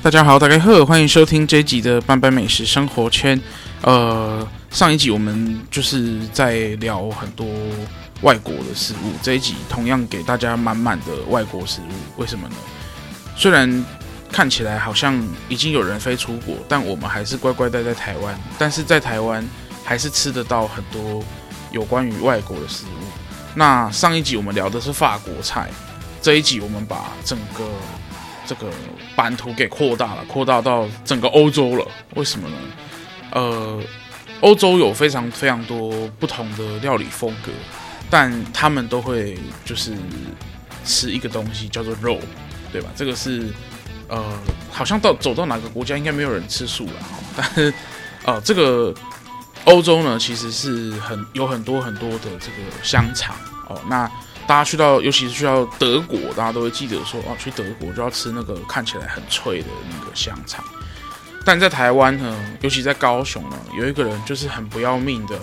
大家好，大家好，欢迎收听这一集的班班美食生活圈。呃，上一集我们就是在聊很多外国的食物，这一集同样给大家满满的外国食物。为什么呢？虽然看起来好像已经有人飞出国，但我们还是乖乖待在台湾。但是在台湾还是吃得到很多有关于外国的食物。那上一集我们聊的是法国菜，这一集我们把整个这个版图给扩大了，扩大到整个欧洲了。为什么呢？呃，欧洲有非常非常多不同的料理风格，但他们都会就是吃一个东西叫做肉，对吧？这个是呃，好像到走到哪个国家应该没有人吃素了。但是呃，这个欧洲呢，其实是很有很多很多的这个香肠哦。那大家去到，尤其是去到德国，大家都会记得说，哦，去德国就要吃那个看起来很脆的那个香肠。但在台湾呢，尤其在高雄呢，有一个人就是很不要命的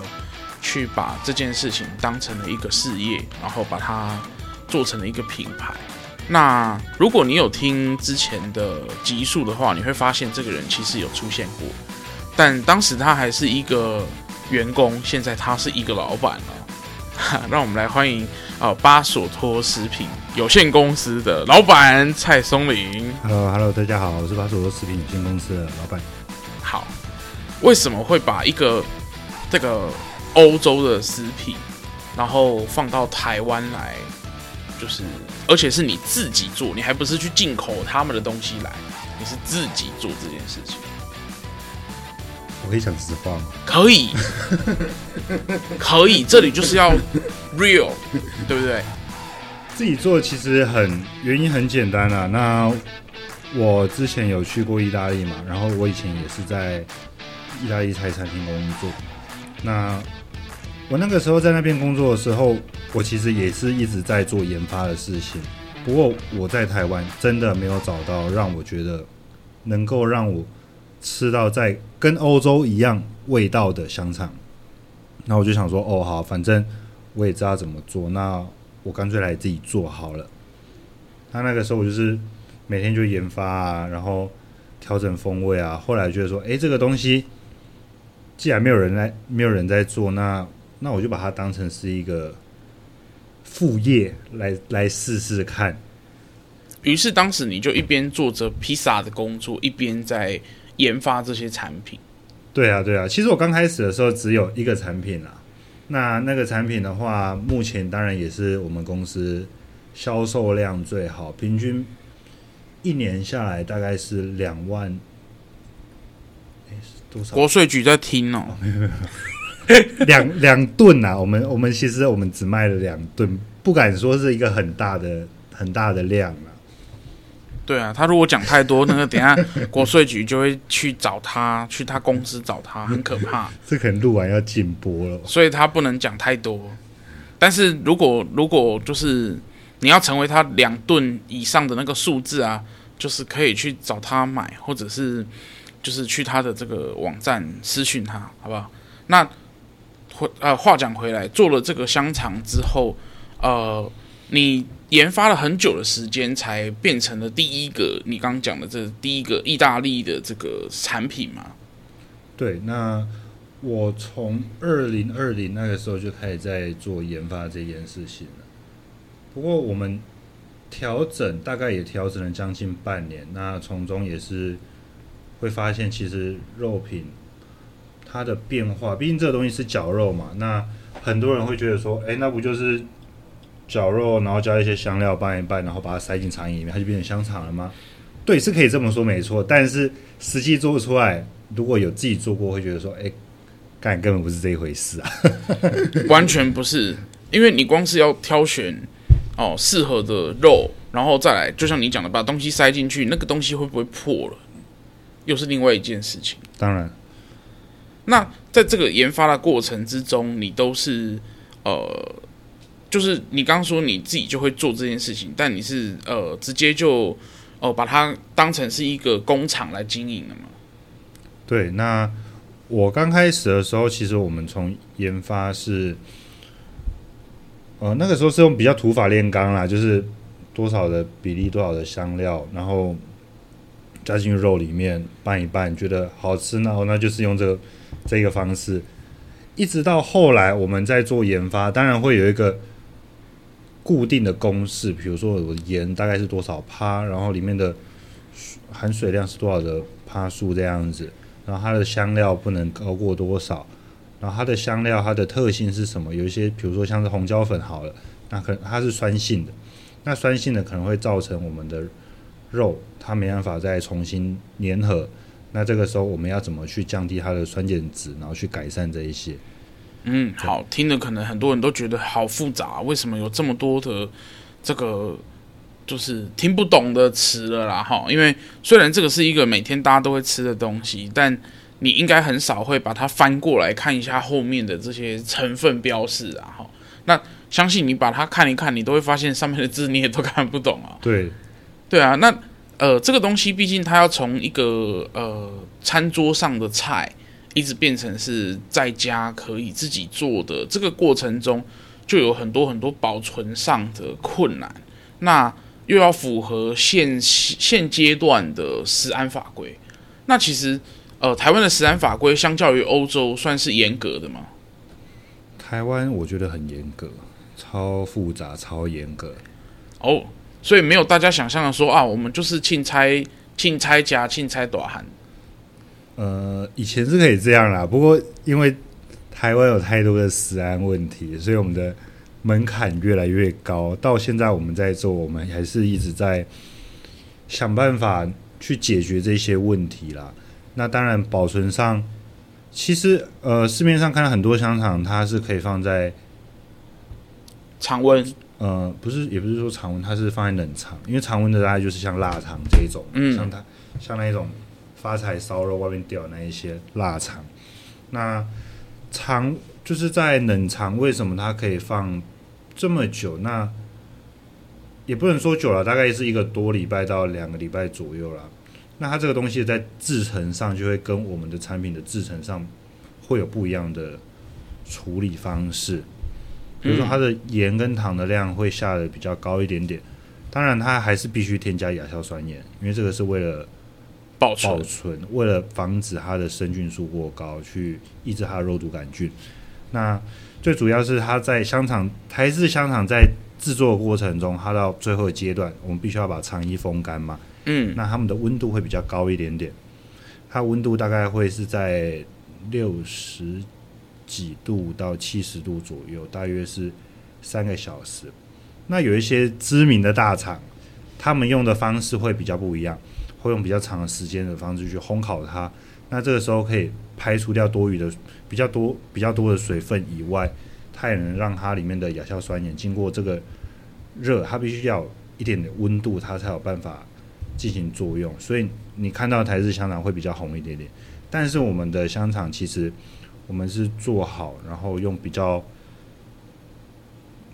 去把这件事情当成了一个事业，然后把它做成了一个品牌。那如果你有听之前的集数的话，你会发现这个人其实有出现过，但当时他还是一个员工，现在他是一个老板了。让我们来欢迎啊，巴索托食品有限公司的老板蔡松林。Hello，Hello，大家好，我是巴索托食品有限公司的老板。好，为什么会把一个这个欧洲的食品，然后放到台湾来？就是，而且是你自己做，你还不是去进口他们的东西来，你是自己做这件事情。我可以讲实话吗？可以，可以，这里就是要 real，对不对？自己做其实很原因很简单啊。那我之前有去过意大利嘛，然后我以前也是在意大利菜餐厅工作。那我那个时候在那边工作的时候，我其实也是一直在做研发的事情。不过我在台湾真的没有找到让我觉得能够让我。吃到在跟欧洲一样味道的香肠，那我就想说，哦，好，反正我也知道怎么做，那我干脆来自己做好了。那那个时候我就是每天就研发啊，然后调整风味啊。后来觉得说，诶，这个东西既然没有人来，没有人在做，那那我就把它当成是一个副业来来试试看。于是当时你就一边做着披萨的工作，一边在。研发这些产品，对啊，对啊。其实我刚开始的时候只有一个产品啦。那那个产品的话，目前当然也是我们公司销售量最好，平均一年下来大概是两万。多少？国税局在听哦。没有没有，两两吨啊！我们我们其实我们只卖了两吨，不敢说是一个很大的很大的量啊。对啊，他如果讲太多，那个等下 国税局就会去找他，去他公司找他，很可怕。这可能录完要禁播了，所以他不能讲太多。但是如果如果就是你要成为他两吨以上的那个数字啊，就是可以去找他买，或者是就是去他的这个网站私讯他，好不好？那回呃话讲回来，做了这个香肠之后，呃。你研发了很久的时间，才变成了第一个你刚刚讲的这第一个意大利的这个产品吗？对，那我从二零二零那个时候就开始在做研发这件事情了。不过我们调整大概也调整了将近半年，那从中也是会发现，其实肉品它的变化，毕竟这个东西是绞肉嘛，那很多人会觉得说，哎，那不就是？绞肉，然后加一些香料拌一拌，然后把它塞进肠里面，它就变成香肠了吗？对，是可以这么说，没错。但是实际做出来，如果有自己做过，会觉得说，哎，干根本不是这一回事啊！完全不是，因为你光是要挑选哦适合的肉，然后再来，就像你讲的，把东西塞进去，那个东西会不会破了，又是另外一件事情。当然，那在这个研发的过程之中，你都是呃。就是你刚说你自己就会做这件事情，但你是呃直接就哦、把它当成是一个工厂来经营了吗？对，那我刚开始的时候，其实我们从研发是，呃那个时候是用比较土法炼钢啦，就是多少的比例多少的香料，然后加进肉里面拌一拌，觉得好吃，然后那就是用这个这个方式。一直到后来，我们在做研发，当然会有一个固定的公式，比如说我的盐大概是多少帕，然后里面的含水量是多少的帕数这样子，然后它的香料不能高过多少，然后它的香料它的特性是什么？有一些，比如说像是红椒粉好了，那可它是酸性的，那酸性的可能会造成我们的肉它没办法再重新粘合。那这个时候我们要怎么去降低它的酸碱值，然后去改善这一些？嗯，好，听的可能很多人都觉得好复杂啊，为什么有这么多的这个就是听不懂的词了啦？哈，因为虽然这个是一个每天大家都会吃的东西，但你应该很少会把它翻过来看一下后面的这些成分标示啊。哈，那相信你把它看一看，你都会发现上面的字你也都看不懂啊。对，对啊，那。呃，这个东西毕竟它要从一个呃餐桌上的菜，一直变成是在家可以自己做的，这个过程中就有很多很多保存上的困难。那又要符合现现阶段的食安法规。那其实呃，台湾的食安法规相较于欧洲算是严格的吗？台湾我觉得很严格，超复杂，超严格。哦。所以没有大家想象的说啊，我们就是凊彩凊彩吃凊彩大汉。呃，以前是可以这样啦，不过因为台湾有太多的食安问题，所以我们的门槛越来越高。到现在我们在做，我们还是一直在想办法去解决这些问题啦。那当然保存上，其实呃市面上看到很多香肠，它是可以放在常温。呃，不是，也不是说常温，它是放在冷藏，因为常温的大概就是像腊肠这一种，嗯，像它像那一种发财烧肉外面掉的那一些腊肠，那常就是在冷藏，为什么它可以放这么久？那也不能说久了，大概是一个多礼拜到两个礼拜左右了。那它这个东西在制成上就会跟我们的产品的制成上会有不一样的处理方式。比如说它的盐跟糖的量会下的比较高一点点，当然它还是必须添加亚硝酸盐，因为这个是为了保存，保存为了防止它的生菌数过高，去抑制它的肉毒杆菌。那最主要是它在香肠台式香肠在制作的过程中，它到最后阶段，我们必须要把肠衣风干嘛。嗯，那它们的温度会比较高一点点，它温度大概会是在六十。几度到七十度左右，大约是三个小时。那有一些知名的大厂，他们用的方式会比较不一样，会用比较长的时间的方式去烘烤它。那这个时候可以排除掉多余的比较多比较多的水分以外，它也能让它里面的亚硝酸盐经过这个热，它必须要一点点温度，它才有办法进行作用。所以你看到台式香肠会比较红一点点，但是我们的香肠其实。我们是做好，然后用比较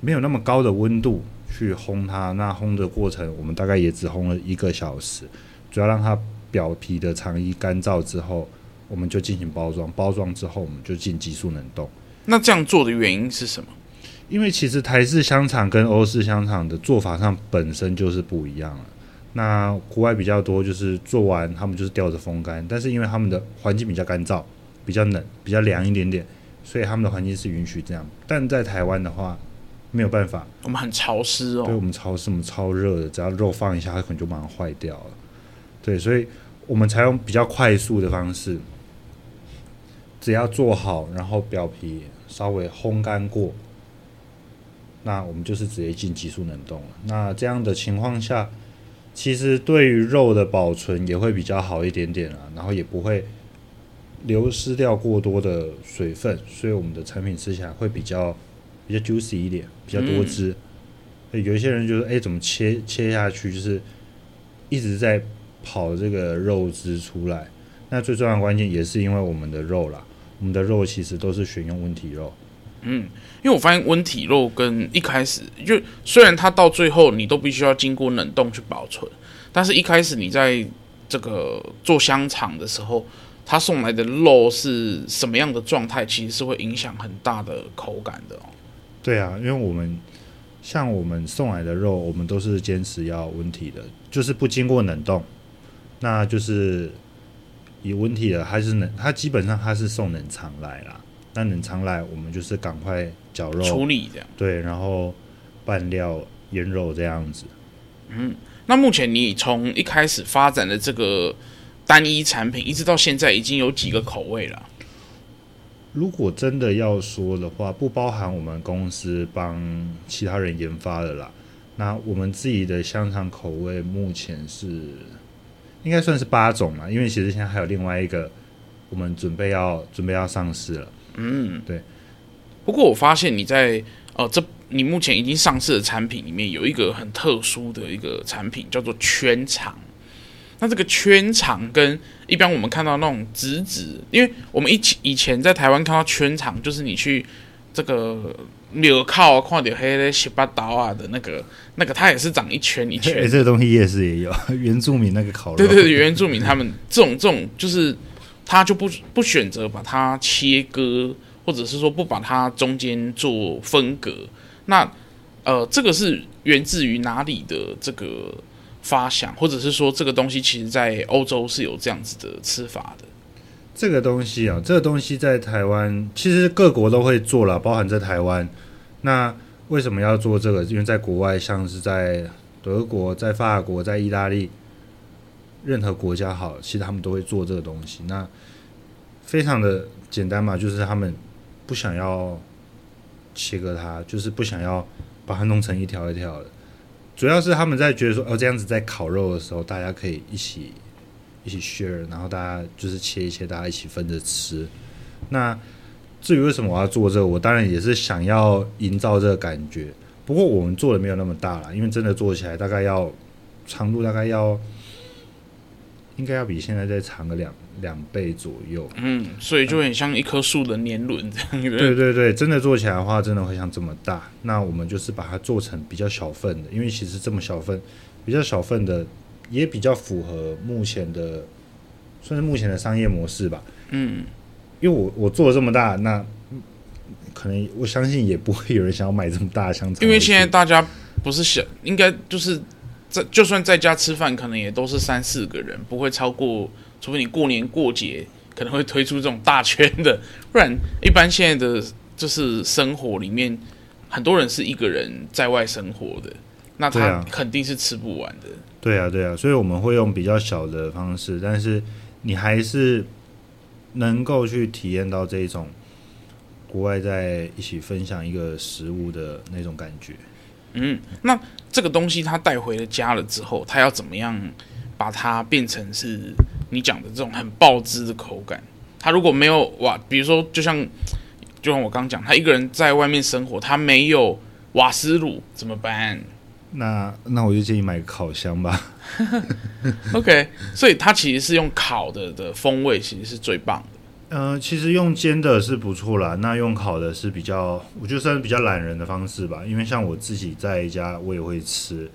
没有那么高的温度去烘它。那烘的过程，我们大概也只烘了一个小时，主要让它表皮的肠衣干燥之后，我们就进行包装。包装之后，我们就进急速冷冻。那这样做的原因是什么？因为其实台式香肠跟欧式香肠的做法上本身就是不一样了。那国外比较多，就是做完他们就是吊着风干，但是因为他们的环境比较干燥。比较冷，比较凉一点点，所以他们的环境是允许这样。但在台湾的话，没有办法。我们很潮湿哦。对，我们潮湿，我们超热的，只要肉放一下，它可能就马上坏掉了。对，所以我们采用比较快速的方式，只要做好，然后表皮稍微烘干过，那我们就是直接进急速冷冻了。那这样的情况下，其实对于肉的保存也会比较好一点点啊，然后也不会。流失掉过多的水分，所以我们的产品吃起来会比较比较 juicy 一点，比较多汁。嗯、有一些人就是，哎、欸，怎么切切下去就是一直在跑这个肉汁出来？那最重要的关键也是因为我们的肉啦，我们的肉其实都是选用温体肉，嗯，因为我发现温体肉跟一开始就虽然它到最后你都必须要经过冷冻去保存，但是一开始你在这个做香肠的时候，他送来的肉是什么样的状态，其实是会影响很大的口感的哦。对啊，因为我们像我们送来的肉，我们都是坚持要温体的，就是不经过冷冻，那就是以温体的，还是冷，它基本上它是送冷藏来啦。那冷藏来，我们就是赶快绞肉处理这样。对，然后拌料腌肉这样子。嗯，那目前你从一开始发展的这个。单一产品一直到现在已经有几个口味了。如果真的要说的话，不包含我们公司帮其他人研发的啦。那我们自己的香肠口味目前是应该算是八种嘛，因为其实现在还有另外一个，我们准备要准备要上市了。嗯，对。不过我发现你在哦，这你目前已经上市的产品里面有一个很特殊的一个产品，叫做圈肠。那这个圈长跟一般我们看到那种直直，因为我们以前以前在台湾看到圈长，就是你去这个庙口看到黑的十八刀啊的那个那个，它也是长一圈一圈。哎，这个东西夜市也有，原住民那个烤肉。对对对，原住民他们这种这种就是他就不不选择把它切割，或者是说不把它中间做分隔。那呃，这个是源自于哪里的这个？发想，或者是说这个东西其实在欧洲是有这样子的吃法的。这个东西啊，这个东西在台湾其实各国都会做了，包含在台湾。那为什么要做这个？因为在国外，像是在德国、在法国、在意大利，任何国家好，其实他们都会做这个东西。那非常的简单嘛，就是他们不想要切割它，就是不想要把它弄成一条一条的。主要是他们在觉得说，哦，这样子在烤肉的时候，大家可以一起一起 share，然后大家就是切一切，大家一起分着吃。那至于为什么我要做这个，我当然也是想要营造这个感觉。不过我们做的没有那么大啦，因为真的做起来大概要长度大概要应该要比现在再长个两两倍左右。嗯，所以就很像一棵树的年轮这样。对对对，真的做起来的话，真的会像这么大。那我们就是把它做成比较小份的，因为其实这么小份，比较小份的也比较符合目前的，算是目前的商业模式吧。嗯，因为我我做了这么大，那可能 我相信也不会有人想要买这么大的香肠。因为现在大家不是想，应该就是在就算在家吃饭，可能也都是三四个人，不会超过。除非你过年过节可能会推出这种大圈的，不然一般现在的就是生活里面，很多人是一个人在外生活的，那他肯定是吃不完的。对啊，对啊，所以我们会用比较小的方式，但是你还是能够去体验到这种国外在一起分享一个食物的那种感觉。嗯，那这个东西他带回了家了之后，他要怎么样把它变成是？你讲的这种很爆汁的口感，他如果没有哇，比如说就像就像我刚讲，他一个人在外面生活，他没有瓦斯炉怎么办？那那我就建议买个烤箱吧。OK，所以它其实是用烤的的风味，其实是最棒的。嗯、呃，其实用煎的是不错啦，那用烤的是比较，我觉得算是比较懒人的方式吧。因为像我自己在家，我也会吃，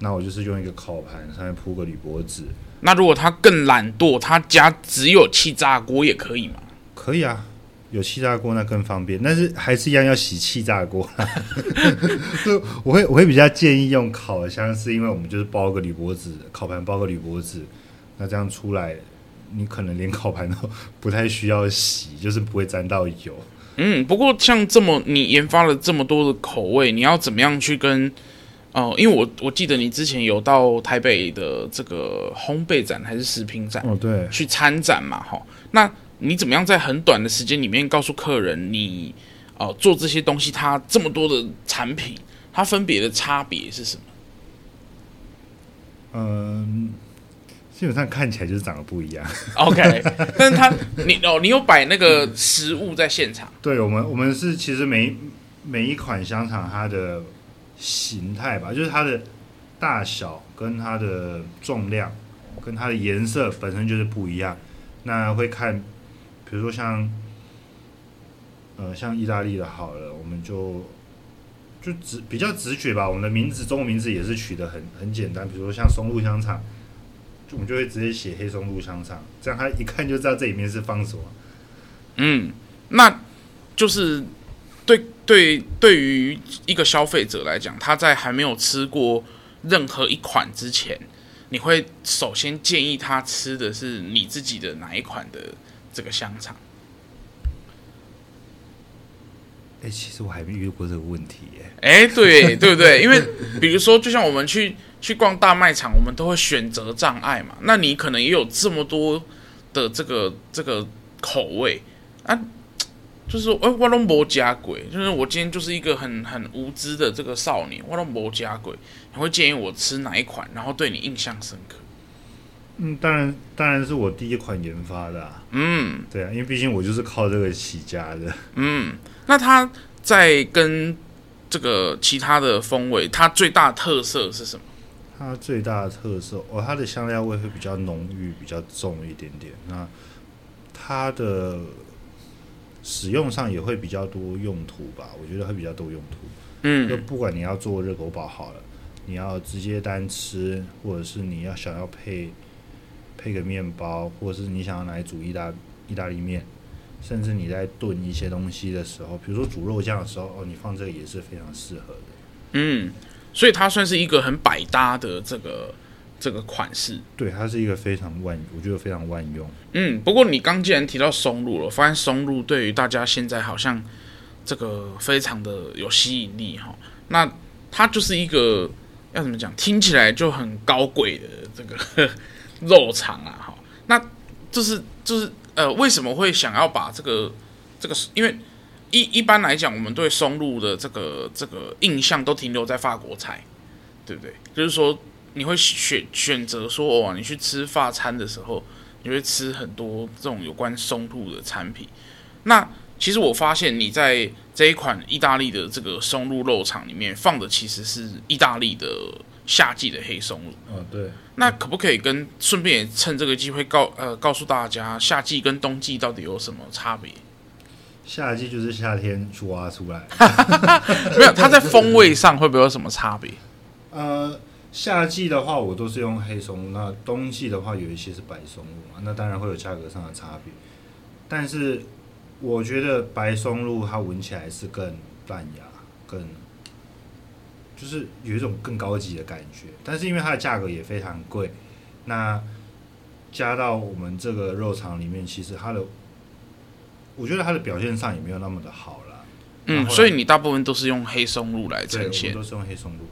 那我就是用一个烤盘上面铺个铝箔纸。那如果他更懒惰，他家只有气炸锅也可以吗？可以啊，有气炸锅那更方便，但是还是一样要洗气炸锅。就我会我会比较建议用烤的箱，是因为我们就是包个铝箔纸，烤盘包个铝箔纸，那这样出来，你可能连烤盘都不太需要洗，就是不会沾到油。嗯，不过像这么你研发了这么多的口味，你要怎么样去跟？哦，因为我我记得你之前有到台北的这个烘焙展还是食品展哦，对，去参展嘛，哈。那你怎么样在很短的时间里面告诉客人你，哦做这些东西，它这么多的产品，它分别的差别是什么？嗯，基本上看起来就是长得不一样。OK，但是它你哦，你有摆那个食物在现场？对我们，我们是其实每每一款香肠它的。形态吧，就是它的大小跟它的重量跟它的颜色本身就是不一样。那会看，比如说像呃，像意大利的好了，我们就就直比较直觉吧。我们的名字中文名字也是取得很很简单，比如说像松露香肠，就我们就会直接写黑松露香肠，这样他一看就知道这里面是放什么。嗯，那就是对对对于一个消费者来讲，他在还没有吃过任何一款之前，你会首先建议他吃的是你自己的哪一款的这个香肠？哎、欸，其实我还没遇过这个问题耶。哎、欸，对对不对？因为比如说，就像我们去去逛大卖场，我们都会选择障碍嘛。那你可能也有这么多的这个这个口味啊，就是说，哎、欸，我都没加鬼，就是我今天就是一个很很无知的这个少年，我都没加鬼。你会建议我吃哪一款，然后对你印象深刻？嗯，当然，当然是我第一款研发的啊。嗯，对啊，因为毕竟我就是靠这个起家的。嗯。那它在跟这个其他的风味，它最大特色是什么？它最大的特色哦，它的香料味会比较浓郁，比较重一点点。那它的使用上也会比较多用途吧？我觉得会比较多用途。嗯，就不管你要做热狗堡好了，你要直接单吃，或者是你要想要配配个面包，或者是你想要来煮意大意大利面。甚至你在炖一些东西的时候，比如说煮肉酱的时候，哦，你放这个也是非常适合的。嗯，所以它算是一个很百搭的这个这个款式。对，它是一个非常万，我觉得非常万用。嗯，不过你刚既然提到松露了，我发现松露对于大家现在好像这个非常的有吸引力哈。那它就是一个要怎么讲，听起来就很高贵的这个 肉肠啊哈。那就是就是。呃，为什么会想要把这个这个？因为一一般来讲，我们对松露的这个这个印象都停留在法国菜，对不对？就是说，你会选选择说，哦，你去吃法餐的时候，你会吃很多这种有关松露的产品。那其实我发现你在这一款意大利的这个松露肉肠里面放的其实是意大利的。夏季的黑松露，嗯、哦，对。那可不可以跟顺便也趁这个机会告呃告诉大家，夏季跟冬季到底有什么差别？夏季就是夏天去挖出来，没有。它在风味上会不会有什么差别？呃，夏季的话我都是用黑松露，那冬季的话有一些是白松露嘛，那当然会有价格上的差别。但是我觉得白松露它闻起来是更淡雅，更。就是有一种更高级的感觉，但是因为它的价格也非常贵，那加到我们这个肉肠里面，其实它的，我觉得它的表现上也没有那么的好了。嗯，所以你大部分都是用黑松露来呈现，都是用黑松露。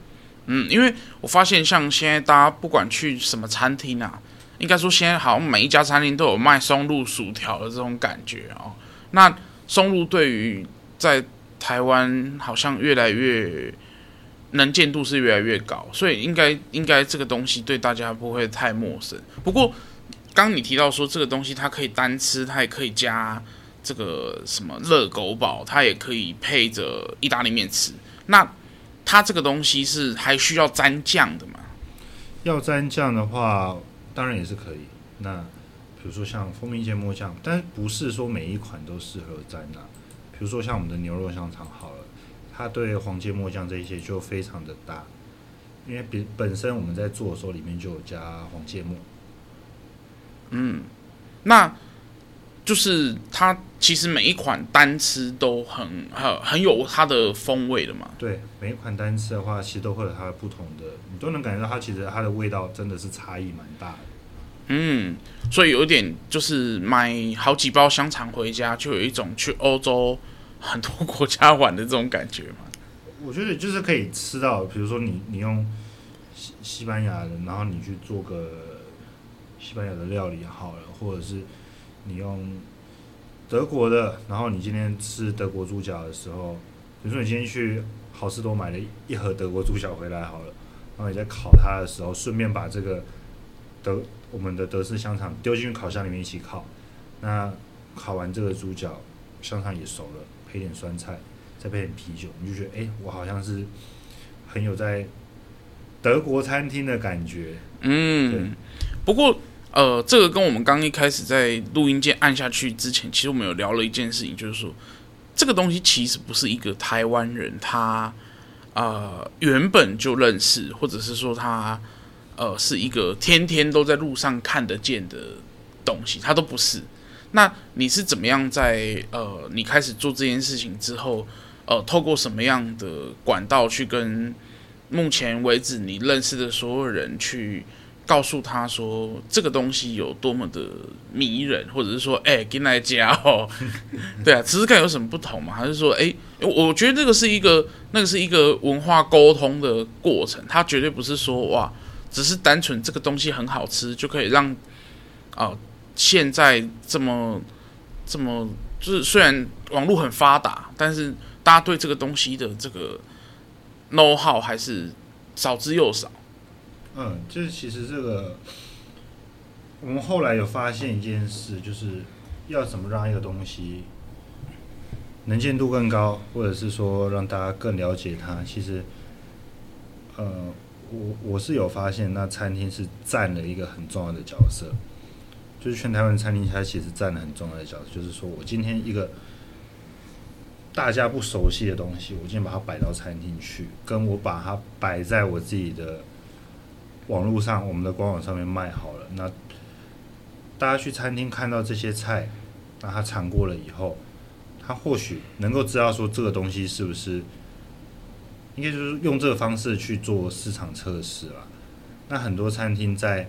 嗯，因为我发现像现在大家不管去什么餐厅啊，应该说现在好像每一家餐厅都有卖松露薯条的这种感觉哦。那松露对于在台湾好像越来越。能见度是越来越高，所以应该应该这个东西对大家不会太陌生。不过，刚你提到说这个东西它可以单吃，它也可以加这个什么热狗堡，它也可以配着意大利面吃。那它这个东西是还需要沾酱的吗？要沾酱的话，当然也是可以。那比如说像蜂蜜芥末酱，但是不是说每一款都适合沾啊？比如说像我们的牛肉香肠好了。它对黄芥末酱这一些就非常的搭，因为本本身我们在做的时候里面就有加黄芥末。嗯，那就是它其实每一款单吃都很很很有它的风味的嘛。对，每一款单吃的话，其实都会有它的不同的，你都能感觉到它其实它的味道真的是差异蛮大的。嗯，所以有一点就是买好几包香肠回家，就有一种去欧洲。很多国家玩的这种感觉嘛，我觉得就是可以吃到，比如说你你用西西班牙的，然后你去做个西班牙的料理好了，或者是你用德国的，然后你今天吃德国猪脚的时候，比如说你今天去好市多买了一盒德国猪脚回来好了，然后你在烤它的时候，顺便把这个德我们的德式香肠丢进去烤箱里面一起烤，那烤完这个猪脚，香肠也熟了。配点酸菜，再配点啤酒，你就觉得，哎、欸，我好像是很有在德国餐厅的感觉。嗯，不过，呃，这个跟我们刚一开始在录音键按下去之前，其实我们有聊了一件事情，就是说，这个东西其实不是一个台湾人他呃原本就认识，或者是说他呃是一个天天都在路上看得见的东西，他都不是。那你是怎么样在呃你开始做这件事情之后，呃，透过什么样的管道去跟目前为止你认识的所有人去？告诉他说这个东西有多么的迷人，或者是说，哎、跟大家哦，对啊，只是看有什么不同嘛？还是说，哎、我觉得这个是一个，那个是一个文化沟通的过程，它绝对不是说哇，只是单纯这个东西很好吃就可以让啊、现在这么这么，就是虽然网络很发达，但是大家对这个东西的这个 know how 还是少之又少。嗯，就是其实这个，我们后来有发现一件事，就是要怎么让一个东西能见度更高，或者是说让大家更了解它。其实，呃，我我是有发现，那餐厅是占了一个很重要的角色，就是全台湾餐厅它其实占了很重要的角色。就是说我今天一个大家不熟悉的东西，我今天把它摆到餐厅去，跟我把它摆在我自己的。网络上，我们的官网上面卖好了。那大家去餐厅看到这些菜，那他尝过了以后，他或许能够知道说这个东西是不是，应该就是用这个方式去做市场测试了。那很多餐厅在，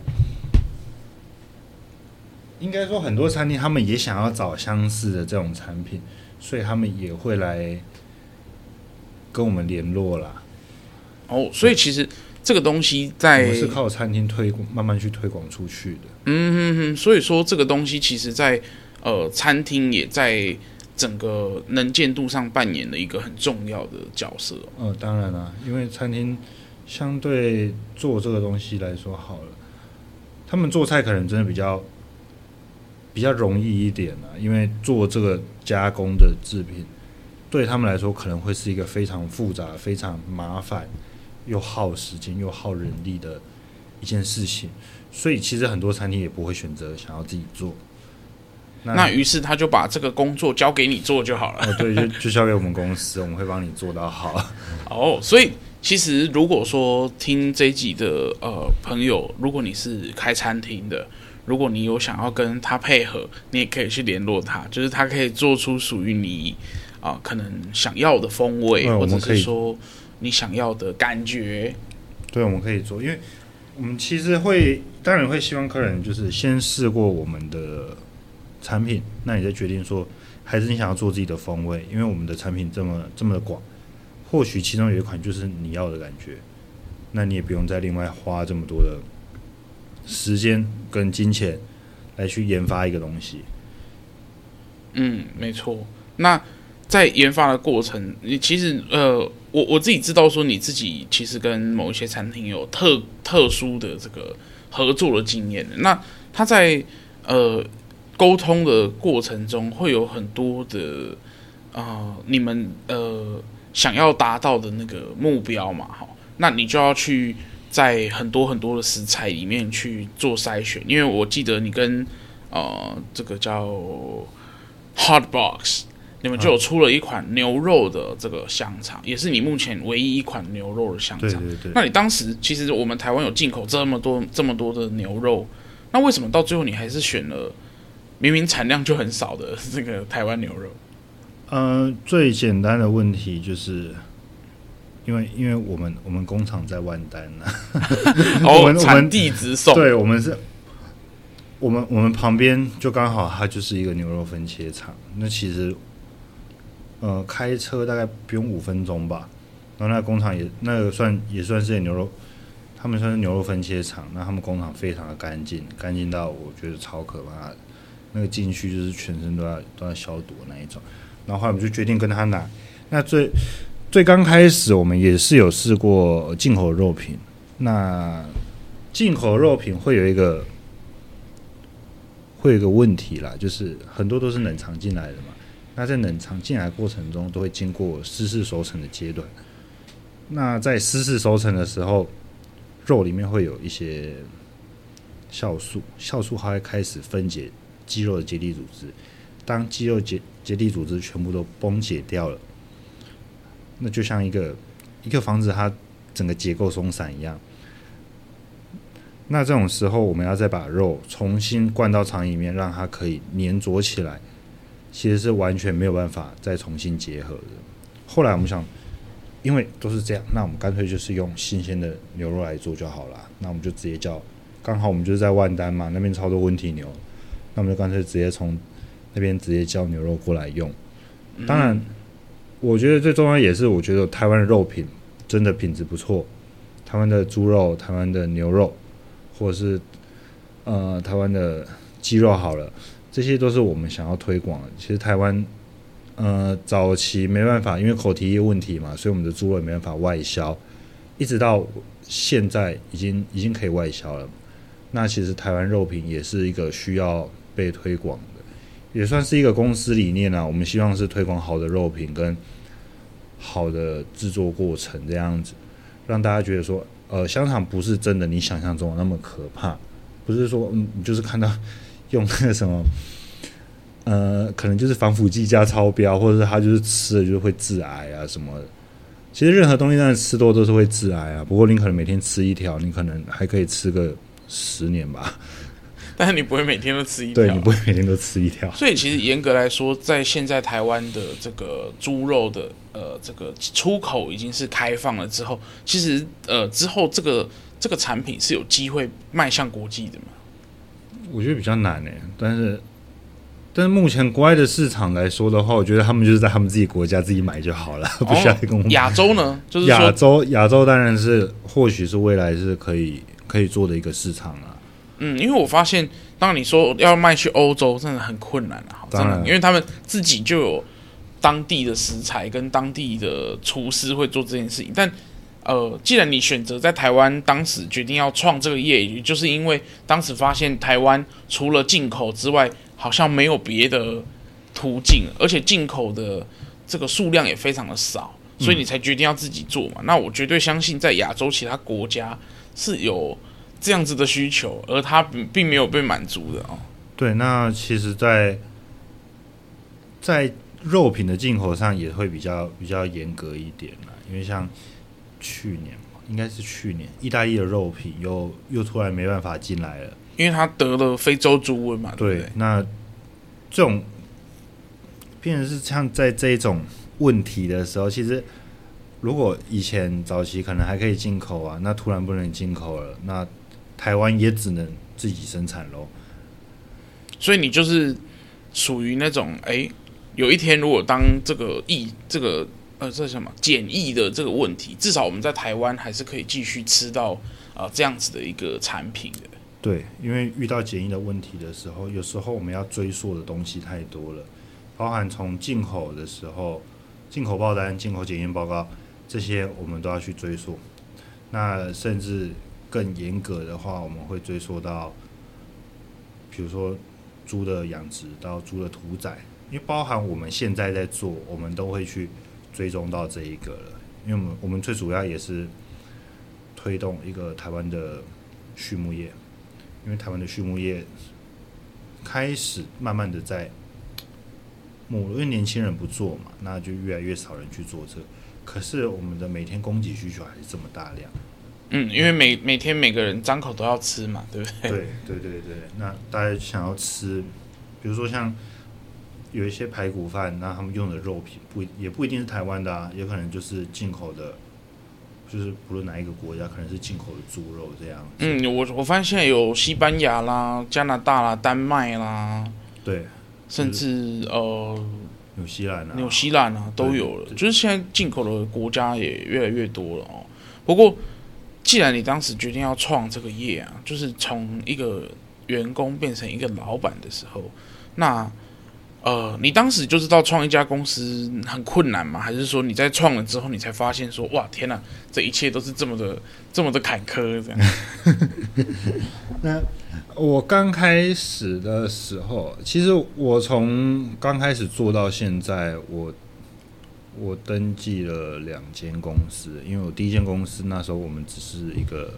应该说很多餐厅他们也想要找相似的这种产品，所以他们也会来跟我们联络啦。哦，所以其实。这个东西在我是靠餐厅推广，慢慢去推广出去的。嗯哼哼，所以说这个东西其实在，呃餐厅也在整个能见度上扮演了一个很重要的角色。嗯、呃，当然了，因为餐厅相对做这个东西来说好了，他们做菜可能真的比较比较容易一点啊，因为做这个加工的制品对他们来说可能会是一个非常复杂、非常麻烦。又耗时间又耗人力的一件事情，所以其实很多餐厅也不会选择想要自己做。那，于是他就把这个工作交给你做就好了。哦，对，就就交给我们公司，我们会帮你做到好。哦，所以其实如果说听这一集的呃朋友，如果你是开餐厅的，如果你有想要跟他配合，你也可以去联络他，就是他可以做出属于你啊、呃、可能想要的风味，嗯、或者是说。你想要的感觉，对，我们可以做，因为我们其实会，当然会希望客人就是先试过我们的产品，那你再决定说，还是你想要做自己的风味，因为我们的产品这么这么的广，或许其中有一款就是你要的感觉，那你也不用再另外花这么多的时间跟金钱来去研发一个东西。嗯，没错。那在研发的过程，你其实呃。我我自己知道说，你自己其实跟某一些餐厅有特特殊的这个合作的经验。那他在呃沟通的过程中，会有很多的啊、呃，你们呃想要达到的那个目标嘛，哈。那你就要去在很多很多的食材里面去做筛选，因为我记得你跟呃这个叫 Hot Box。你们就有出了一款牛肉的这个香肠，也是你目前唯一一款牛肉的香肠。对对对。那你当时其实我们台湾有进口这么多这么多的牛肉，那为什么到最后你还是选了明明产量就很少的这个台湾牛肉？呃，最简单的问题就是，因为因为我们我们工厂在万丹呢、啊，我们产地直送。对，我们是，我们我们旁边就刚好它就是一个牛肉分切厂，那其实。呃，开车大概不用五分钟吧，然后那个工厂也那个算也算是牛肉，他们算是牛肉分切厂，那他们工厂非常的干净，干净到我觉得超可怕的，那个进去就是全身都要都要消毒那一种，然后后来我们就决定跟他拿。那最最刚开始我们也是有试过进口肉品，那进口肉品会有一个会有一个问题啦，就是很多都是冷藏进来的嘛。那在冷藏进来过程中，都会经过湿式熟成的阶段。那在湿式熟成的时候，肉里面会有一些酵素，酵素还会开始分解肌肉的结缔组织。当肌肉结结缔组织全部都崩解掉了，那就像一个一个房子，它整个结构松散一样。那这种时候，我们要再把肉重新灌到肠里面，让它可以粘着起来，其实是完全没有办法再重新结合的。后来我们想，因为都是这样，那我们干脆就是用新鲜的牛肉来做就好了。那我们就直接叫，刚好我们就是在万丹嘛，那边超多温体牛，那我们就干脆直接从那边直接叫牛肉过来用。当然，我觉得最重要也是，我觉得台湾的肉品真的品质不错，台湾的猪肉、台湾的牛肉。或者是呃台湾的鸡肉好了，这些都是我们想要推广的。其实台湾呃早期没办法，因为口蹄疫问题嘛，所以我们的猪肉没办法外销，一直到现在已经已经可以外销了。那其实台湾肉品也是一个需要被推广的，也算是一个公司理念啊。我们希望是推广好的肉品跟好的制作过程这样子，让大家觉得说。呃，香肠不是真的你想象中那么可怕，不是说嗯，就是看到用那个什么，呃，可能就是防腐剂加超标，或者是他就是吃了就是会致癌啊什么的。其实任何东西，但是吃多都是会致癌啊。不过你可能每天吃一条，你可能还可以吃个十年吧。但是你不会每天都吃一条，对，你不会每天都吃一条。所以其实严格来说，在现在台湾的这个猪肉的呃这个出口已经是开放了之后，其实呃之后这个这个产品是有机会迈向国际的吗？我觉得比较难呢。但是但是目前国外的市场来说的话，我觉得他们就是在他们自己国家自己买就好了，不需要跟我们。亚洲呢？就是亚洲亚洲当然是或许是未来是可以可以做的一个市场啊。嗯，因为我发现，当你说要卖去欧洲，真的很困难啊，真的，因为他们自己就有当地的食材跟当地的厨师会做这件事情。但，呃，既然你选择在台湾，当时决定要创这个业，也就是因为当时发现台湾除了进口之外，好像没有别的途径，而且进口的这个数量也非常的少，所以你才决定要自己做嘛。嗯。那我绝对相信，在亚洲其他国家是有。这样子的需求，而它并没有被满足的哦。对，那其实在，在在肉品的进口上也会比较比较严格一点啦，因为像去年应该是去年，意大利的肉品又又突然没办法进来了，因为他得了非洲猪瘟嘛。对，对，那这种变成是像在这种问题的时候，其实如果以前早期可能还可以进口啊，那突然不能进口了，那。台湾也只能自己生产喽，所以你就是属于那种哎、欸，有一天如果当这个疫这个呃这什么检疫的这个问题，至少我们在台湾还是可以继续吃到啊、这样子的一个产品的。对，因为遇到检疫的问题的时候，有时候我们要追溯的东西太多了，包含从进口的时候，进口报单、进口检验报告这些，我们都要去追溯。那甚至。更严格的话，我们会追溯到，比如说猪的养殖到猪的屠宰，因为包含我们现在在做，我们都会去追踪到这一个了。因为我们我们最主要也是推动一个台湾的畜牧业，因为台湾的畜牧业开始慢慢的在没落，因为年轻人不做嘛，那就越来越少人去做这。可是我们的每天供给需求还是这么大量。嗯，因为每每天每个人张口都要吃嘛，对不对？对对对对，那大家想要吃，比如说像有一些排骨饭，那他们用的肉品不也不一定是台湾的啊，也可能就是进口的，就是不论哪一个国家，可能是进口的猪肉这样。嗯，我我发现现在有西班牙啦、加拿大啦、丹麦啦，对，甚至呃，纽西兰啊、纽西兰啊都有了，就是现在进口的国家也越来越多了哦。不过。既然你当时决定要创这个业啊，就是从一个员工变成一个老板的时候，那呃，你当时就知道创一家公司很困难吗？还是说你在创了之后，你才发现说，哇，天哪，这一切都是这么的这么的坎坷这样？那我刚开始的时候，其实我从刚开始做到现在，我。我登记了两间公司，因为我第一间公司那时候我们只是一个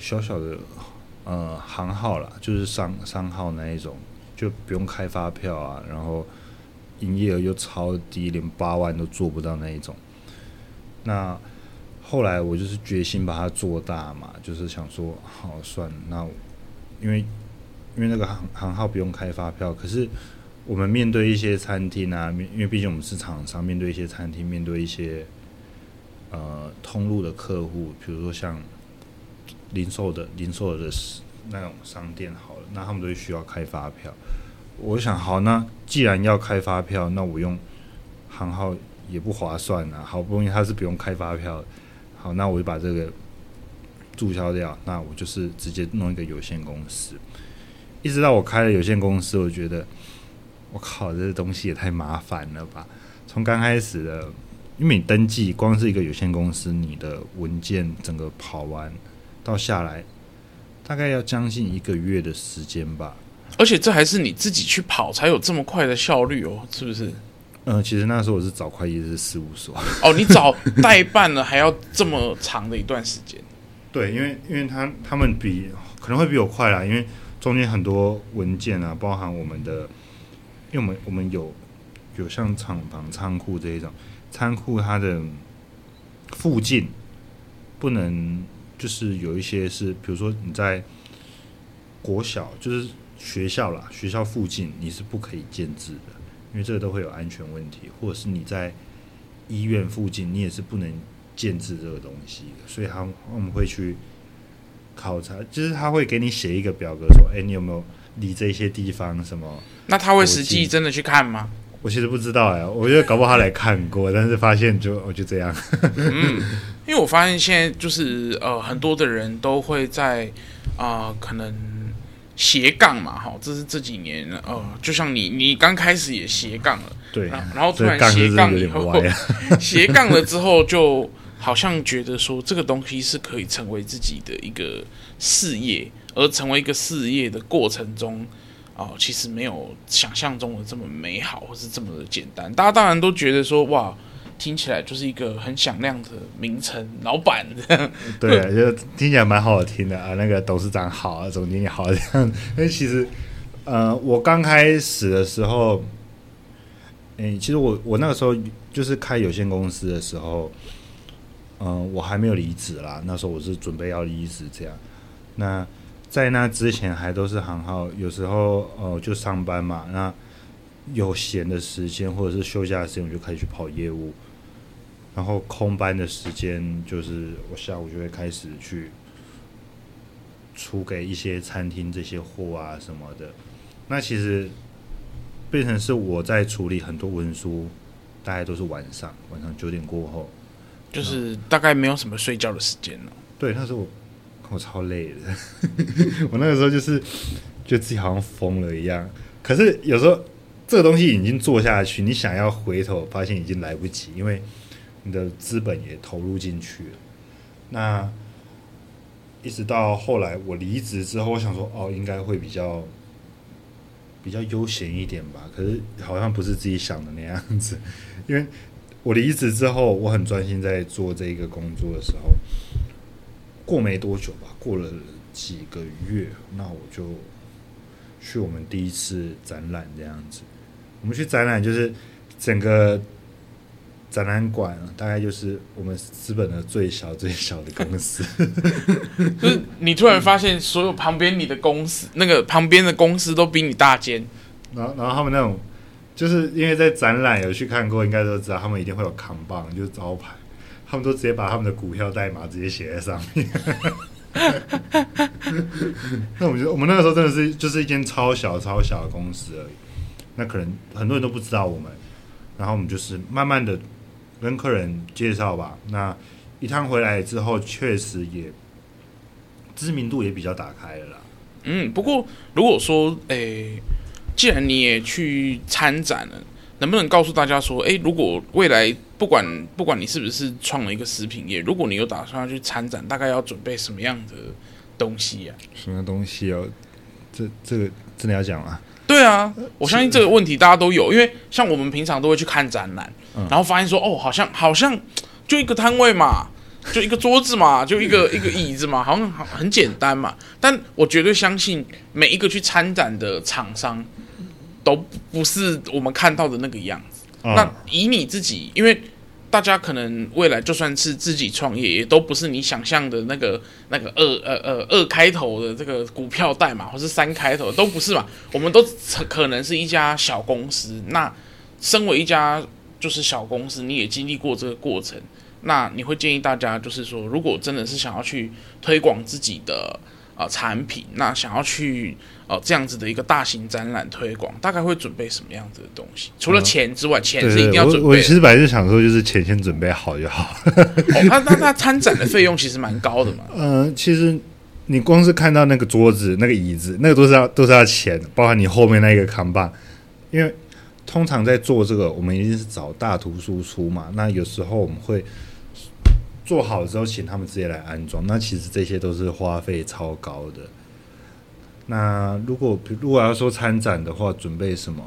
小小的呃行号啦，就是商商号那一种，就不用开发票啊，然后营业额又超低，连八万都做不到那一种。那后来我就是决心把它做大嘛，就是想说，好算，那因为因为那个行行号不用开发票，可是我们面对一些餐厅啊，因为毕竟我们是厂商，面对一些餐厅，面对一些呃通路的客户，比如说像零售的零售的那种商店，好了，那他们都需要开发票。我想，好，那既然要开发票，那我用行号也不划算啊。好不容易他是不用开发票，好，那我就把这个注销掉。那我就是直接弄一个有限公司。一直到我开了有限公司，我觉得，我靠，这东西也太麻烦了吧！从刚开始的，因为你登记，光是一个有限公司，你的文件整个跑完到下来，大概要将近一个月的时间吧。而且这还是你自己去跑才有这么快的效率哦，是不是？嗯、呃，其实那时候我是找会计师事务所。哦，你找代办了还要这么长的一段时间？对，因为因为他他们比可能会比我快啦，因为中间很多文件啊，包含我们的，因为我们我们有有像厂房、仓库这一种仓库，它的附近不能就是有一些是，比如说你在国小就是。学校啦，学校附近你是不可以建制的，因为这个都会有安全问题。或者是你在医院附近，你也是不能建制这个东西的。所以他我们会去考察，就是他会给你写一个表格，说：“哎，你有没有离这些地方什么？”那他会实际真的去看吗？我其实不知道哎，我觉得搞不好他来看过，但是发现就我就这样。嗯，因为我发现现在就是呃，很多的人都会在啊、呃，可能。斜杠嘛，哈，这是这几年，呃，就像你，你刚开始也斜杠了，对，然后突然斜杠以后，斜杠了之后，就好像觉得说这个东西是可以成为自己的一个事业，而成为一个事业的过程中，啊、呃，其实没有想象中的这么美好，或是这么的简单。大家当然都觉得说，哇。听起来就是一个很响亮的名称，老板。对，就听起来蛮好听的啊。那个董事长好啊，总经理好这样。因 为其实，呃，我刚开始的时候，诶，其实我我那个时候就是开有限公司的时候，嗯、呃，我还没有离职啦。那时候我是准备要离职这样。那在那之前还都是行号，有时候呃就上班嘛。那有闲的时间或者是休假的时间，我就开始去跑业务。然后空班的时间，就是我下午就会开始去出给一些餐厅这些货啊什么的。那其实变成是我在处理很多文书，大概都是晚上，晚上九点过后，就是大概没有什么睡觉的时间了。对，那时候我我超累的，我那个时候就是觉得自己好像疯了一样。可是有时候这个东西已经做下去，你想要回头，发现已经来不及，因为。你的资本也投入进去了，那一直到后来我离职之后，我想说哦，应该会比较比较悠闲一点吧。可是好像不是自己想的那样子，因为我离职之后，我很专心在做这个工作的时候，过没多久吧，过了几个月，那我就去我们第一次展览这样子。我们去展览就是整个。展览馆大概就是我们资本的最小最小的公司，就是你突然发现所有旁边你的公司，那个旁边的公司都比你大间，然后然后他们那种，就是因为在展览有去看过，应该都知道他们一定会有扛棒，就是招牌，他们都直接把他们的股票代码直接写在上面。那我们就我们那个时候真的是就是一间超小超小的公司而已，那可能很多人都不知道我们，然后我们就是慢慢的。跟客人介绍吧，那一趟回来之后，确实也知名度也比较打开了啦。嗯，不过如果说，诶、欸，既然你也去参展了，能不能告诉大家说，诶、欸，如果未来不管不管你是不是创了一个食品业，如果你有打算要去参展，大概要准备什么样的东西呀、啊？什么东西哦？这这个真的要讲啊？对啊，我相信这个问题大家都有，因为像我们平常都会去看展览，嗯、然后发现说，哦，好像好像就一个摊位嘛，就一个桌子嘛，就一个一个椅子嘛，好像很简单嘛。但我绝对相信每一个去参展的厂商，都不是我们看到的那个样子。嗯、那以你自己，因为大家可能未来就算是自己创业，也都不是你想象的那个那个二呃呃二开头的这个股票代码，或是三开头都不是嘛。我们都可能是一家小公司。那身为一家就是小公司，你也经历过这个过程。那你会建议大家，就是说，如果真的是想要去推广自己的呃产品，那想要去呃这样子的一个大型展览推广，大概会准备什么样子的东西？除了钱之外，嗯、钱是一定要准备的。我，我其实本来就想说，就是钱先准备好就好。哦，那那那参展的费用其实蛮高的嘛。嗯、呃，其实你光是看到那个桌子、那个椅子，那个都是要都是要钱，包含你后面那个扛把，因为通常在做这个，我们一定是找大图输出嘛。那有时候我们会。做好之后，请他们直接来安装。那其实这些都是花费超高的。那如果如果要说参展的话，准备什么？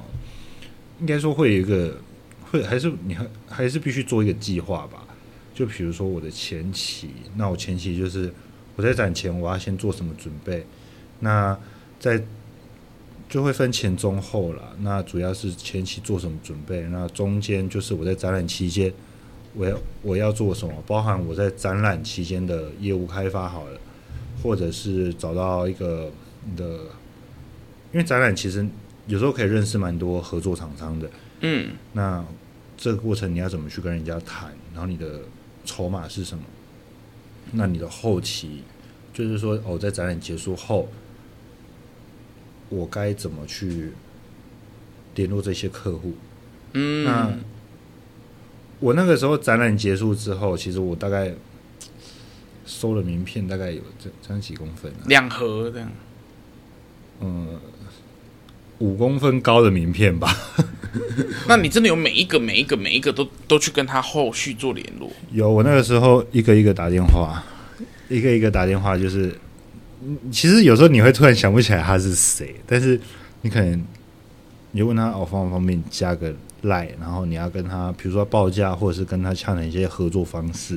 应该说会有一个，会还是你还还是必须做一个计划吧。就比如说我的前期，那我前期就是我在展前我要先做什么准备。那在就会分前中后了。那主要是前期做什么准备？那中间就是我在展览期间。我要我要做什么？包含我在展览期间的业务开发好了，或者是找到一个你的，因为展览其实有时候可以认识蛮多合作厂商的。嗯，那这个过程你要怎么去跟人家谈？然后你的筹码是什么？那你的后期就是说，哦，在展览结束后，我该怎么去联络这些客户？嗯，那。我那个时候展览结束之后，其实我大概收了名片，大概有这这样几公分啊？两盒这样。嗯，五公分高的名片吧。那你真的有每一个、每一个、每一个都都去跟他后续做联络？有，我那个时候一个一个打电话，一个一个打电话，就是，其实有时候你会突然想不起来他是谁，但是你可能你就问他哦，方不方便加个？来，然后你要跟他，比如说报价，或者是跟他洽谈一些合作方式。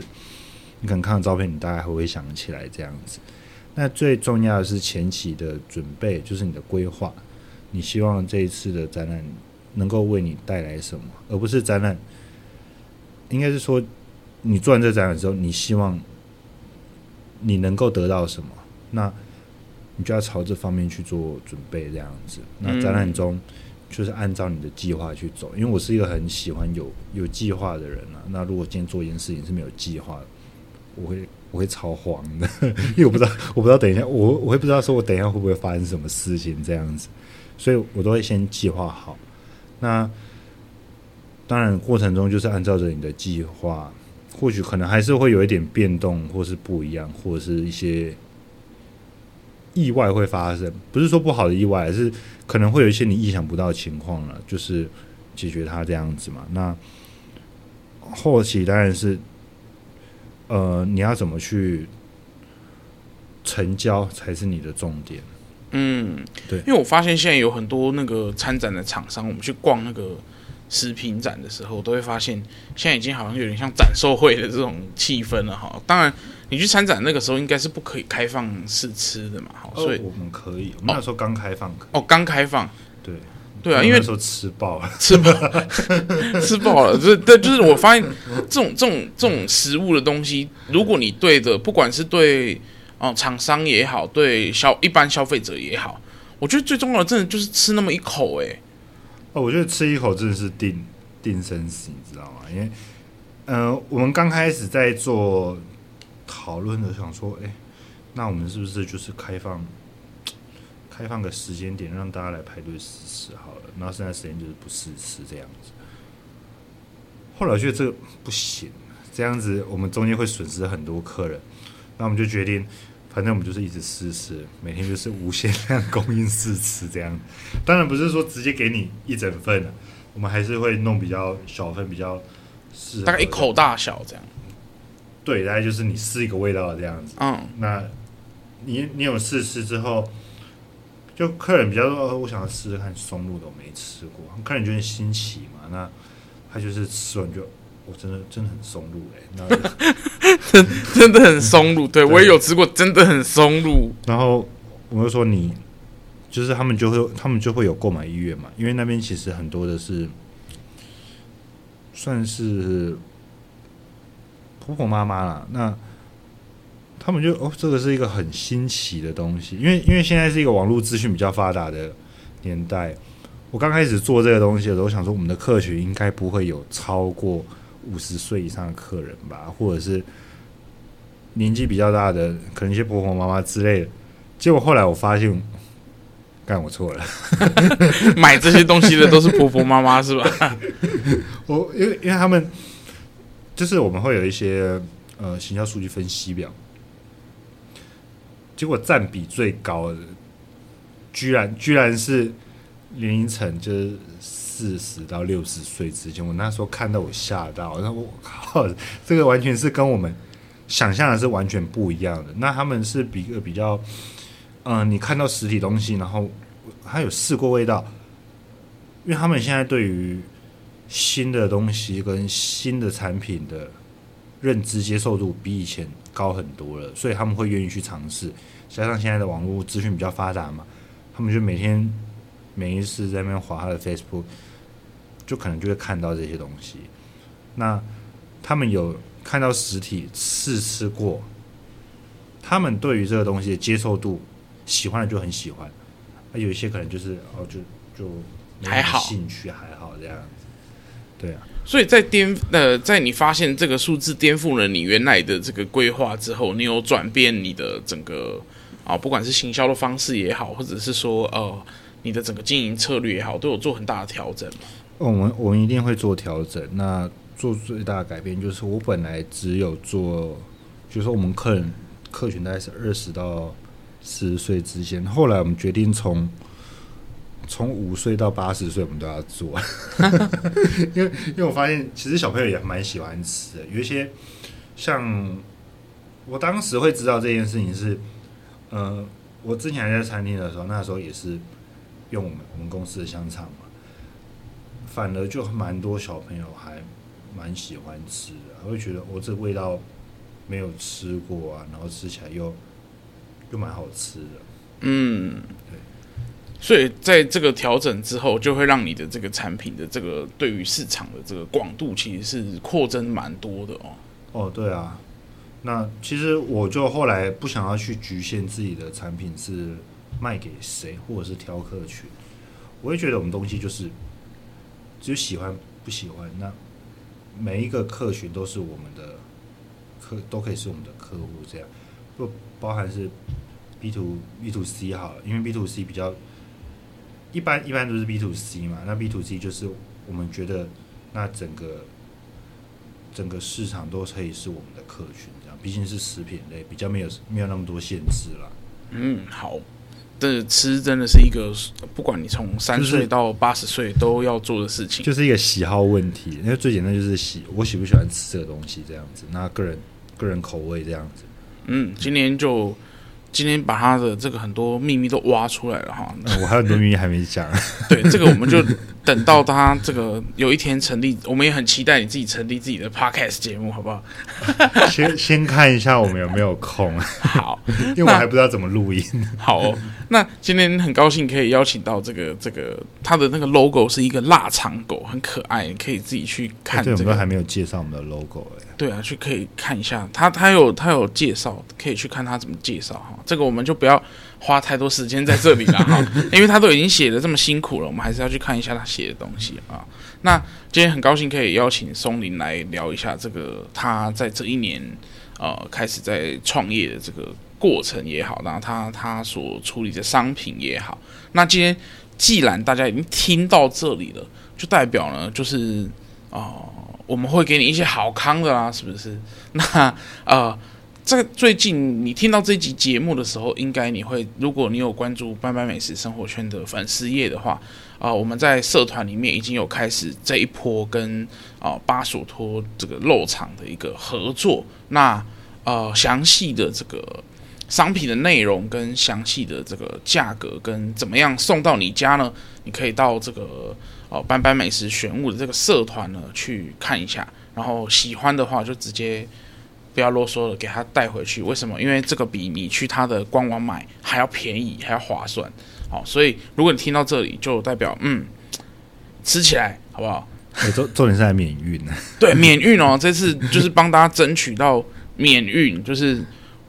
你可能看到照片，你大概会不会想起来这样子？那最重要的是前期的准备，就是你的规划。你希望这一次的展览能够为你带来什么，而不是展览。应该是说，你做完这展览之后，你希望你能够得到什么？那你就要朝这方面去做准备，这样子。那展览中。就是按照你的计划去走，因为我是一个很喜欢有有计划的人啊。那如果今天做一件事情是没有计划的，我会我会超慌的，因为我不知道我不知道等一下我我会不知道说我等一下会不会发生什么事情这样子，所以我都会先计划好。那当然过程中就是按照着你的计划，或许可能还是会有一点变动，或是不一样，或者是一些意外会发生，不是说不好的意外，而是。可能会有一些你意想不到的情况了，就是解决它这样子嘛。那后期当然是，呃，你要怎么去成交才是你的重点。嗯，对，因为我发现现在有很多那个参展的厂商，我们去逛那个食品展的时候，都会发现现在已经好像有点像展售会的这种气氛了哈。当然。你去参展那个时候应该是不可以开放试吃的嘛，好，所以、哦、我们可以。我们那时候刚开放。哦，刚开放。对。对啊，因为那时候吃爆了，吃饱 了，吃饱了。就是对，就是我发现这种这种这种食物的东西，如果你对的，不管是对哦厂商也好，对消一般消费者也好，我觉得最重要的真的就是吃那么一口，哎。哦，我觉得吃一口真的是定定生死，你知道吗？因为，呃，我们刚开始在做。讨论的想说，哎，那我们是不是就是开放，开放个时间点，让大家来排队试吃好了？然后剩下时间就是不试吃这样子。后来我觉得这个不行，这样子我们中间会损失很多客人。那我们就决定，反正我们就是一直试吃，每天就是无限量供应试吃这样。当然不是说直接给你一整份，我们还是会弄比较小份，比较适大概一口大小这样。对，大概就是你试一个味道这样子。嗯，那你你有试吃之后，就客人比较说，我想要试试看松露的，我没吃过。客人觉得新奇嘛，那他就是吃完就，我真的真的很松露哎，那真 真的很松露。对，对我也有吃过，真的很松露。然后我就说你就是他们就会他们就会有购买意愿嘛，因为那边其实很多的是算是婆婆妈妈啦，那他们就哦，这个是一个很新奇的东西，因为因为现在是一个网络资讯比较发达的年代。我刚开始做这个东西的时候，我想说我们的客群应该不会有超过五十岁以上的客人吧，或者是年纪比较大的，可能一些婆婆妈妈之类的。结果后来我发现，干我错了，买这些东西的都是婆婆妈妈是吧？我因为因为他们就是我们会有一些呃行销数据分析表，结果占比最高的，居然居然是。年龄层就是四十到六十岁之间，我那时候看到我吓到，我说我靠，这个完全是跟我们想象的是完全不一样的。那他们是比个比较，嗯、你看到实体东西，然后他有试过味道，因为他们现在对于新的东西跟新的产品的认知接受度比以前高很多了，所以他们会愿意去尝试。加上现在的网络资讯比较发达嘛，他们就每天。每一次在那边滑他的 Facebook，就可能就会看到这些东西。那他们有看到实体试吃过，他们对于这个东西的接受度，喜欢的就很喜欢。那有一些可能就是哦，就就还好，兴趣还好这样子。对啊，所以在颠呃，在你发现这个数字颠覆了你原来的这个规划之后，你有转变你的整个啊，不管是行销的方式也好，或者是说呃。你的整个经营策略也好，都有做很大的调整。我们我们一定会做调整。那做最大的改变就是，我本来只有做，就是说我们客人客群大概是二十到四十岁之间。后来我们决定从从五岁到八十岁，我们都要做。因为因为我发现，其实小朋友也蛮喜欢吃的。有一些像我当时会知道这件事情是，呃，我之前还在餐厅的时候，那时候也是。用我们我们公司的香肠，反而就蛮多小朋友还蛮喜欢吃的，会觉得我、哦、这味道没有吃过啊，然后吃起来又又蛮好吃的。嗯，对。所以在这个调整之后，就会让你的这个产品的这个对于市场的这个广度，其实是扩增蛮多的哦。哦，对啊。那其实我就后来不想要去局限自己的产品是。卖给谁，或者是挑客群，我会觉得我们东西就是只有喜欢不喜欢，那每一个客群都是我们的客，都可以是我们的客户，这样不包含是 B to B to C 好了，因为 B to C 比较一般，一般都是 B to C 嘛，那 B to C 就是我们觉得那整个整个市场都可以是我们的客群，这样毕竟是食品类，比较没有没有那么多限制啦。嗯，好。这吃真的是一个，不管你从三岁到八十岁都要做的事情，就是一个喜好问题。因为最简单就是喜，我喜不喜欢吃这个东西这样子，那个人个人口味这样子。嗯，今年就。今天把他的这个很多秘密都挖出来了哈，我还有很多秘密还没讲。对，这个我们就等到他这个有一天成立，我们也很期待你自己成立自己的 podcast 节目，好不好？先先看一下我们有没有空。好，因为我还不知道怎么录音。好哦，那今天很高兴可以邀请到这个这个他的那个 logo 是一个腊肠狗，很可爱，你可以自己去看这个。对，我们还没有介绍我们的 logo 哎。对啊，去可以看一下，他他有他有介绍，可以去看他怎么介绍哈。这个我们就不要花太多时间在这里了哈，因为他都已经写的这么辛苦了，我们还是要去看一下他写的东西啊。那今天很高兴可以邀请松林来聊一下这个他在这一年呃开始在创业的这个过程也好，然后他他所处理的商品也好。那今天既然大家已经听到这里了，就代表呢就是啊。呃我们会给你一些好康的啦，是不是？那呃，这最近你听到这集节目的时候，应该你会，如果你有关注斑斑美食生活圈的粉丝页的话，啊、呃，我们在社团里面已经有开始这一波跟啊、巴索托这个肉厂的一个合作。那呃，详细的这个商品的内容跟详细的这个价格跟怎么样送到你家呢？你可以到这个。哦，斑斑美食玄物的这个社团呢，去看一下，然后喜欢的话就直接不要啰嗦了，给他带回去。为什么？因为这个比你去他的官网买还要便宜，还要划算。好，所以如果你听到这里，就代表嗯，吃起来好不好？重重点是在免运呢。对，免运哦，这次就是帮大家争取到免运，就是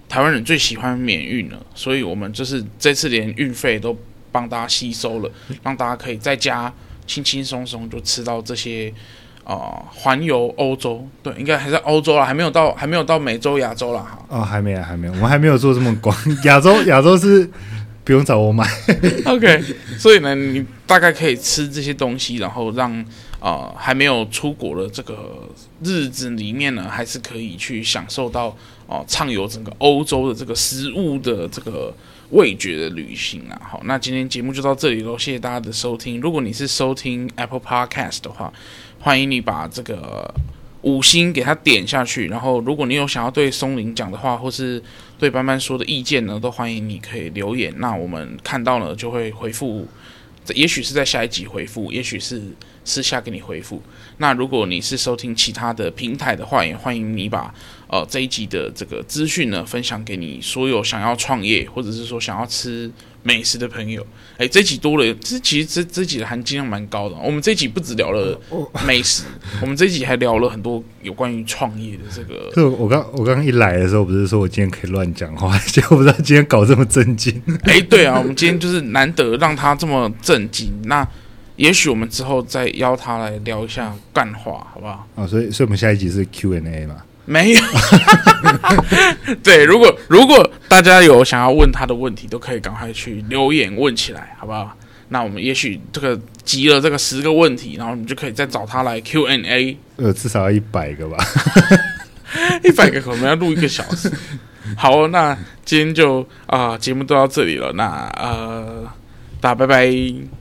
台湾人最喜欢免运了，所以我们就是这次连运费都帮大家吸收了，让大家可以在家轻轻松松就吃到这些。啊，环游欧洲，对，应该还在欧洲啦，还没有到，还没有到美洲、亚洲啦。哈。哦，还没，还没有，我们还没有做这么广。亚洲，亚洲是不用找我买。OK，所以呢，你大概可以吃这些东西，然后让啊、呃、还没有出国的这个日子里面呢，还是可以去享受到哦、畅游整个欧洲的这个食物的这个味觉的旅行啊。好，那今天节目就到这里喽，谢谢大家的收听。如果你是收听 Apple Podcast 的话，欢迎你把这个五星给他点下去，然后如果你有想要对松林讲的话，或是对班班说的意见呢，都欢迎你可以留言，那我们看到了就会回复，这也许是在下一集回复，也许是私下给你回复。那如果你是收听其他的平台的话，也欢迎你把呃这一集的这个资讯呢分享给你所有想要创业或者是说想要吃美食的朋友，哎，这集多了，这其实这这集的含金量蛮高的。我们这集不止聊了美食，我们这集还聊了很多有关于创业的这个。就我刚我刚刚一来的时候，不是说我今天可以乱讲话，结果不知道今天搞这么正经。哎，对啊，我们今天就是难得让他这么正经。那也许我们之后再邀他来聊一下干话，好不好？啊，所以所以我们下一集是 Q&A 嘛。没有，对，如果如果大家有想要问他的问题，都可以赶快去留言问起来，好不好？那我们也许这个集了这个十个问题，然后你就可以再找他来 Q&A。呃，至少要一百个吧，一百个可能要录一个小时。好，那今天就啊、呃，节目都到这里了，那呃，大家拜拜。